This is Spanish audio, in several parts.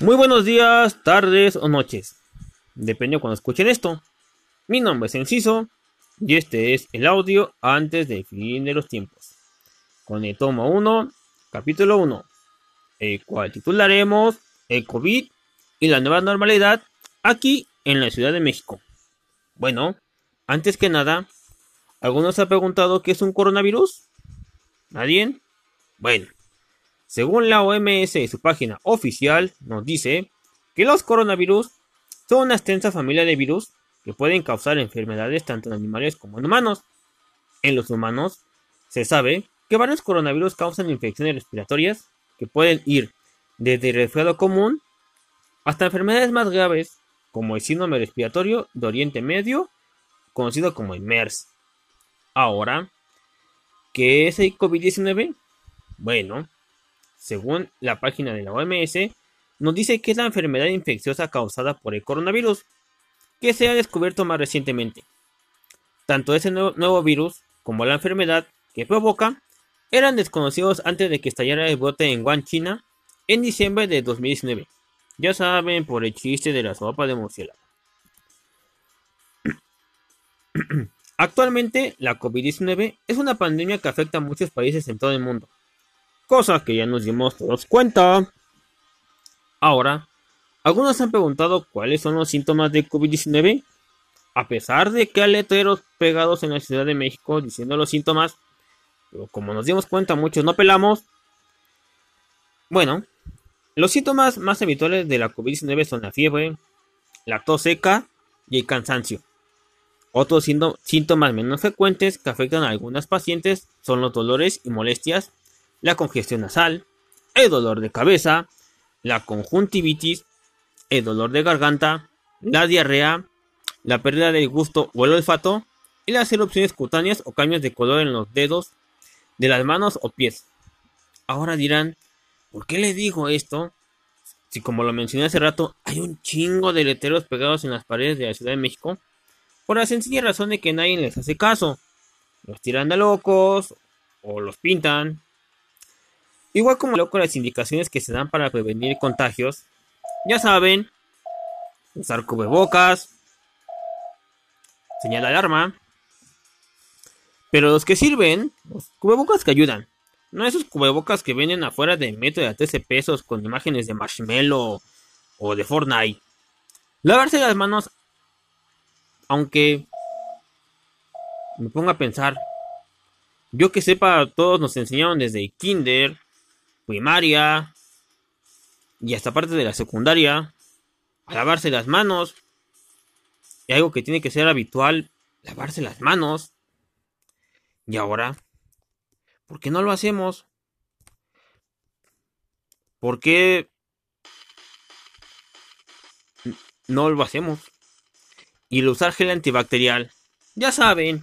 Muy buenos días, tardes o noches. Depende de cuando escuchen esto. Mi nombre es Enciso y este es el audio antes del fin de los tiempos. Con el tomo 1, capítulo 1, el cual titularemos El COVID y la nueva normalidad aquí en la Ciudad de México. Bueno, antes que nada, ¿algunos se ha preguntado qué es un coronavirus? ¿Nadie? Bueno, según la OMS y su página oficial, nos dice que los coronavirus son una extensa familia de virus que pueden causar enfermedades tanto en animales como en humanos. En los humanos, se sabe que varios coronavirus causan infecciones respiratorias que pueden ir desde el resfriado común hasta enfermedades más graves como el síndrome respiratorio de Oriente Medio, conocido como el MERS. Ahora, ¿qué es el COVID-19? Bueno, según la página de la OMS, nos dice que es la enfermedad infecciosa causada por el coronavirus, que se ha descubierto más recientemente. Tanto ese nuevo, virus como la enfermedad que provoca eran desconocidos antes de que estallara el brote en Wuhan, China, en diciembre de 2019. Ya saben, por el chiste de la sopa de murciélago. Actualmente, la COVID-19 es una pandemia que afecta a muchos países en todo el mundo cosa que ya nos dimos todos cuenta. Ahora, algunos han preguntado cuáles son los síntomas de COVID-19. A pesar de que hay letreros pegados en la Ciudad de México diciendo los síntomas, pero como nos dimos cuenta muchos no pelamos. Bueno, los síntomas más habituales de la COVID-19 son la fiebre, la tos seca y el cansancio. Otros síntomas menos frecuentes que afectan a algunas pacientes son los dolores y molestias la congestión nasal, el dolor de cabeza, la conjuntivitis, el dolor de garganta, la diarrea, la pérdida del gusto o el olfato y las erupciones cutáneas o cambios de color en los dedos de las manos o pies. Ahora dirán, ¿por qué le digo esto? Si como lo mencioné hace rato, hay un chingo de letreros pegados en las paredes de la Ciudad de México, por la sencilla razón de que nadie les hace caso. Los tiran de locos o los pintan Igual como loco las indicaciones que se dan para prevenir contagios, ya saben, usar cubrebocas, señal de alarma, pero los que sirven, los cubrebocas que ayudan, no esos cubrebocas que venden afuera de metro de 13 pesos con imágenes de marshmallow o de Fortnite. Lavarse las manos, aunque me ponga a pensar, yo que sepa, todos nos enseñaron desde kinder primaria y hasta parte de la secundaria a lavarse las manos. Y algo que tiene que ser habitual, lavarse las manos. Y ahora, ¿por qué no lo hacemos? ¿Por qué no lo hacemos? Y el usar gel antibacterial, ya saben,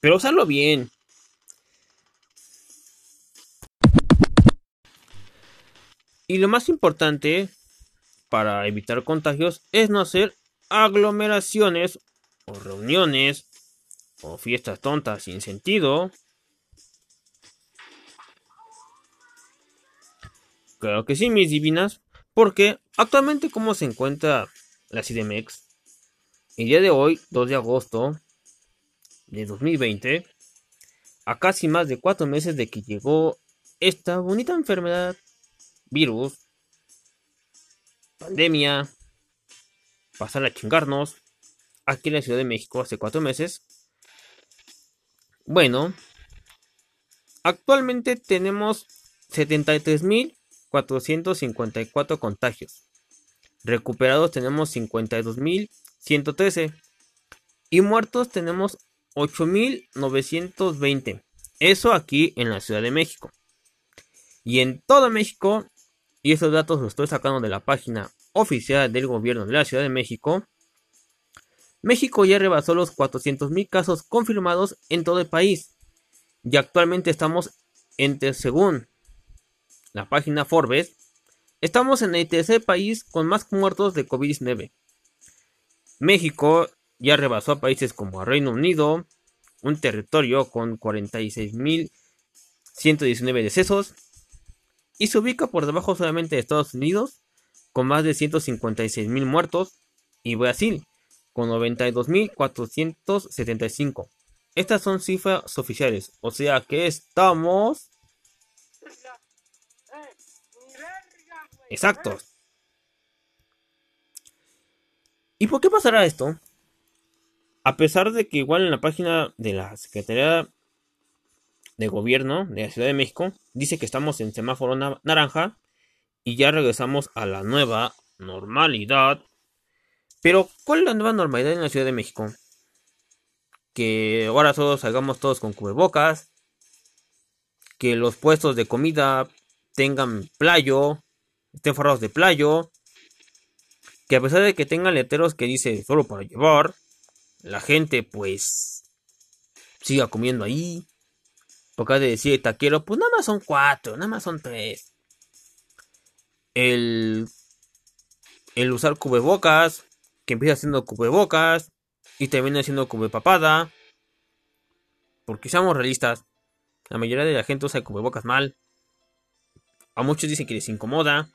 pero usarlo bien. Y lo más importante para evitar contagios es no hacer aglomeraciones o reuniones o fiestas tontas sin sentido. Claro que sí, mis divinas, porque actualmente como se encuentra la CDMX, el día de hoy, 2 de agosto de 2020, a casi más de cuatro meses de que llegó esta bonita enfermedad virus, pandemia, pasar a chingarnos aquí en la Ciudad de México hace cuatro meses. Bueno, actualmente tenemos 73.454 contagios. Recuperados tenemos 52.113. Y muertos tenemos 8.920. Eso aquí en la Ciudad de México. Y en todo México y esos datos los estoy sacando de la página oficial del gobierno de la Ciudad de México, México ya rebasó los 400.000 casos confirmados en todo el país. Y actualmente estamos entre, según la página Forbes, estamos en el tercer país con más muertos de COVID-19. México ya rebasó a países como Reino Unido, un territorio con 46.119 decesos, y se ubica por debajo solamente de Estados Unidos con más de 156 mil muertos, y Brasil, con 92.475. Estas son cifras oficiales, o sea que estamos... Exactos. ¿Y por qué pasará esto? A pesar de que igual en la página de la Secretaría de Gobierno de la Ciudad de México dice que estamos en semáforo naranja y ya regresamos a la nueva normalidad. Pero, ¿cuál es la nueva normalidad en la Ciudad de México? Que ahora todos salgamos todos con cubrebocas, que los puestos de comida tengan playo, estén forrados de playo, que a pesar de que tengan letreros que dice solo para llevar, la gente pues siga comiendo ahí. Porque de decir taquero, pues nada más son cuatro, nada más son tres. El, el usar cubrebocas, que empieza haciendo cubrebocas y termina haciendo cubepapada. Porque seamos realistas, la mayoría de la gente usa cubrebocas mal. A muchos dicen que les incomoda.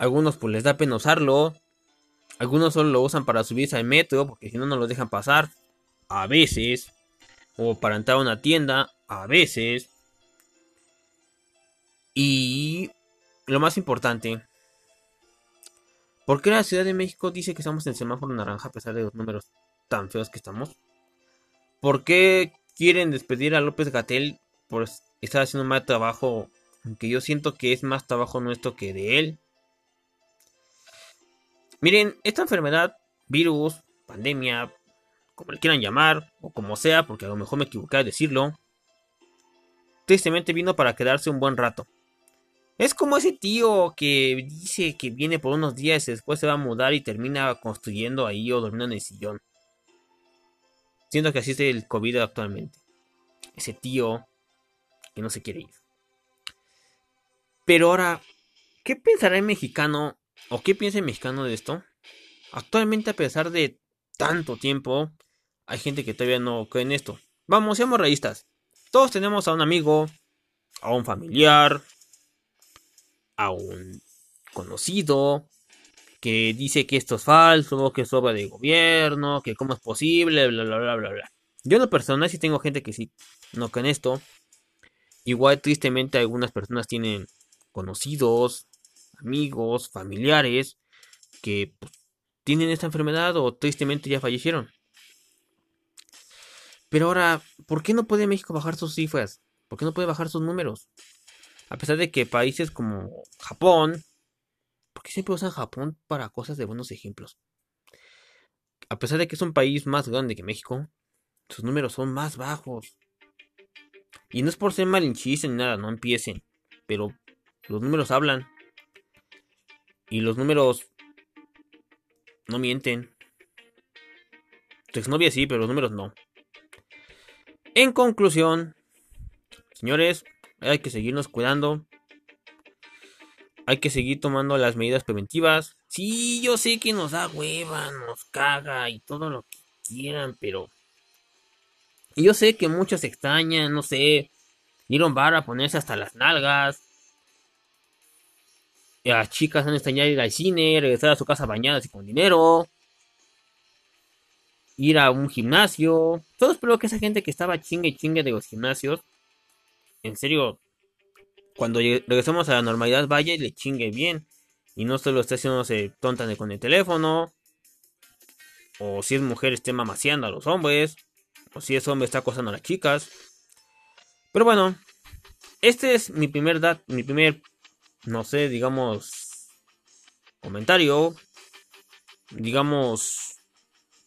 Algunos pues les da pena usarlo. Algunos solo lo usan para subirse al metro porque si no no lo dejan pasar. A veces. O para entrar a una tienda. A veces. Y lo más importante. ¿Por qué la Ciudad de México dice que estamos en semáforo naranja a pesar de los números tan feos que estamos? ¿Por qué quieren despedir a López Gatel por estar haciendo mal trabajo? Aunque yo siento que es más trabajo nuestro que de él. Miren, esta enfermedad, virus, pandemia, como le quieran llamar, o como sea, porque a lo mejor me equivoqué a decirlo, tristemente vino para quedarse un buen rato. Es como ese tío que dice que viene por unos días y después se va a mudar y termina construyendo ahí o durmiendo en el sillón. Siento que así es el COVID actualmente. Ese tío que no se quiere ir. Pero ahora, ¿qué pensará el mexicano ¿O qué piensa el mexicano de esto? Actualmente, a pesar de tanto tiempo, hay gente que todavía no cree en esto. Vamos, seamos realistas. Todos tenemos a un amigo, a un familiar, a un conocido que dice que esto es falso, que es obra de gobierno, que cómo es posible, bla, bla, bla, bla, bla. Yo en lo personal sí tengo gente que sí no cree en esto. Igual tristemente algunas personas tienen conocidos, amigos, familiares que pues, tienen esta enfermedad o tristemente ya fallecieron. Pero ahora, ¿por qué no puede México bajar sus cifras? ¿Por qué no puede bajar sus números? A pesar de que países como Japón, ¿por qué siempre usan Japón para cosas de buenos ejemplos? A pesar de que es un país más grande que México, sus números son más bajos. Y no es por ser malinchistas ni nada, no empiecen. Pero los números hablan. Y los números no mienten. Tu exnovia sí, pero los números no. En conclusión, señores, hay que seguirnos cuidando. Hay que seguir tomando las medidas preventivas. Sí, yo sé que nos da hueva, nos caga y todo lo que quieran, pero... Yo sé que muchos extrañan, no sé, ir a un bar a ponerse hasta las nalgas, las chicas han extrañado ir al cine, regresar a su casa bañadas y con dinero. Ir a un gimnasio. Todo espero que esa gente que estaba chingue chingue de los gimnasios. En serio. Cuando regresemos a la normalidad vaya y le chingue bien. Y no solo esté haciéndose tonta con el teléfono. O si es mujer esté mamaseando a los hombres. O si es hombre está acosando a las chicas. Pero bueno. Este es mi primer, dat mi primer no sé, digamos, comentario, digamos,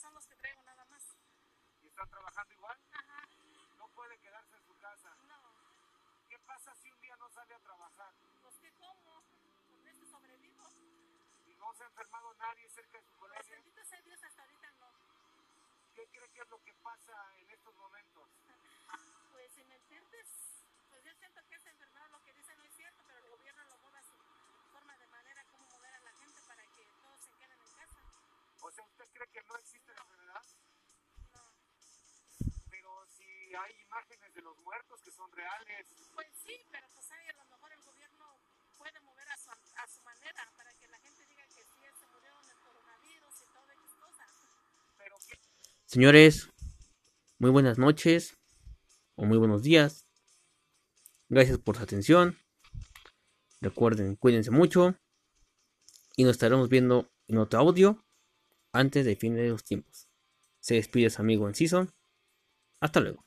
son los que traigo nada más. ¿Y están trabajando igual? Ajá. ¿No puede quedarse en su casa. No, ¿Qué pasa si un día no sale a trabajar pues que como, con este sobrevivo. y no se ha enfermado nadie cerca de su Pues colegio? bendito sea Dios, hasta ahorita no. ¿Qué cree que es lo que pasa en estos momentos? Pues si me entiendes, pues yo siento que esta enfermedad lo que dice no que no existe la enfermedad? No. Pero si hay imágenes de los muertos que son reales, Pues sí, pero pues ahí a lo mejor el gobierno puede mover a su, a su manera para que la gente diga que sí, se murió en el coronavirus y todas esas cosas. pero ¿qué Señores, muy buenas noches o muy buenos días. Gracias por su atención. Recuerden, cuídense mucho. Y nos estaremos viendo en otro audio antes del fin de los tiempos. Se despide su amigo Enciso. Hasta luego.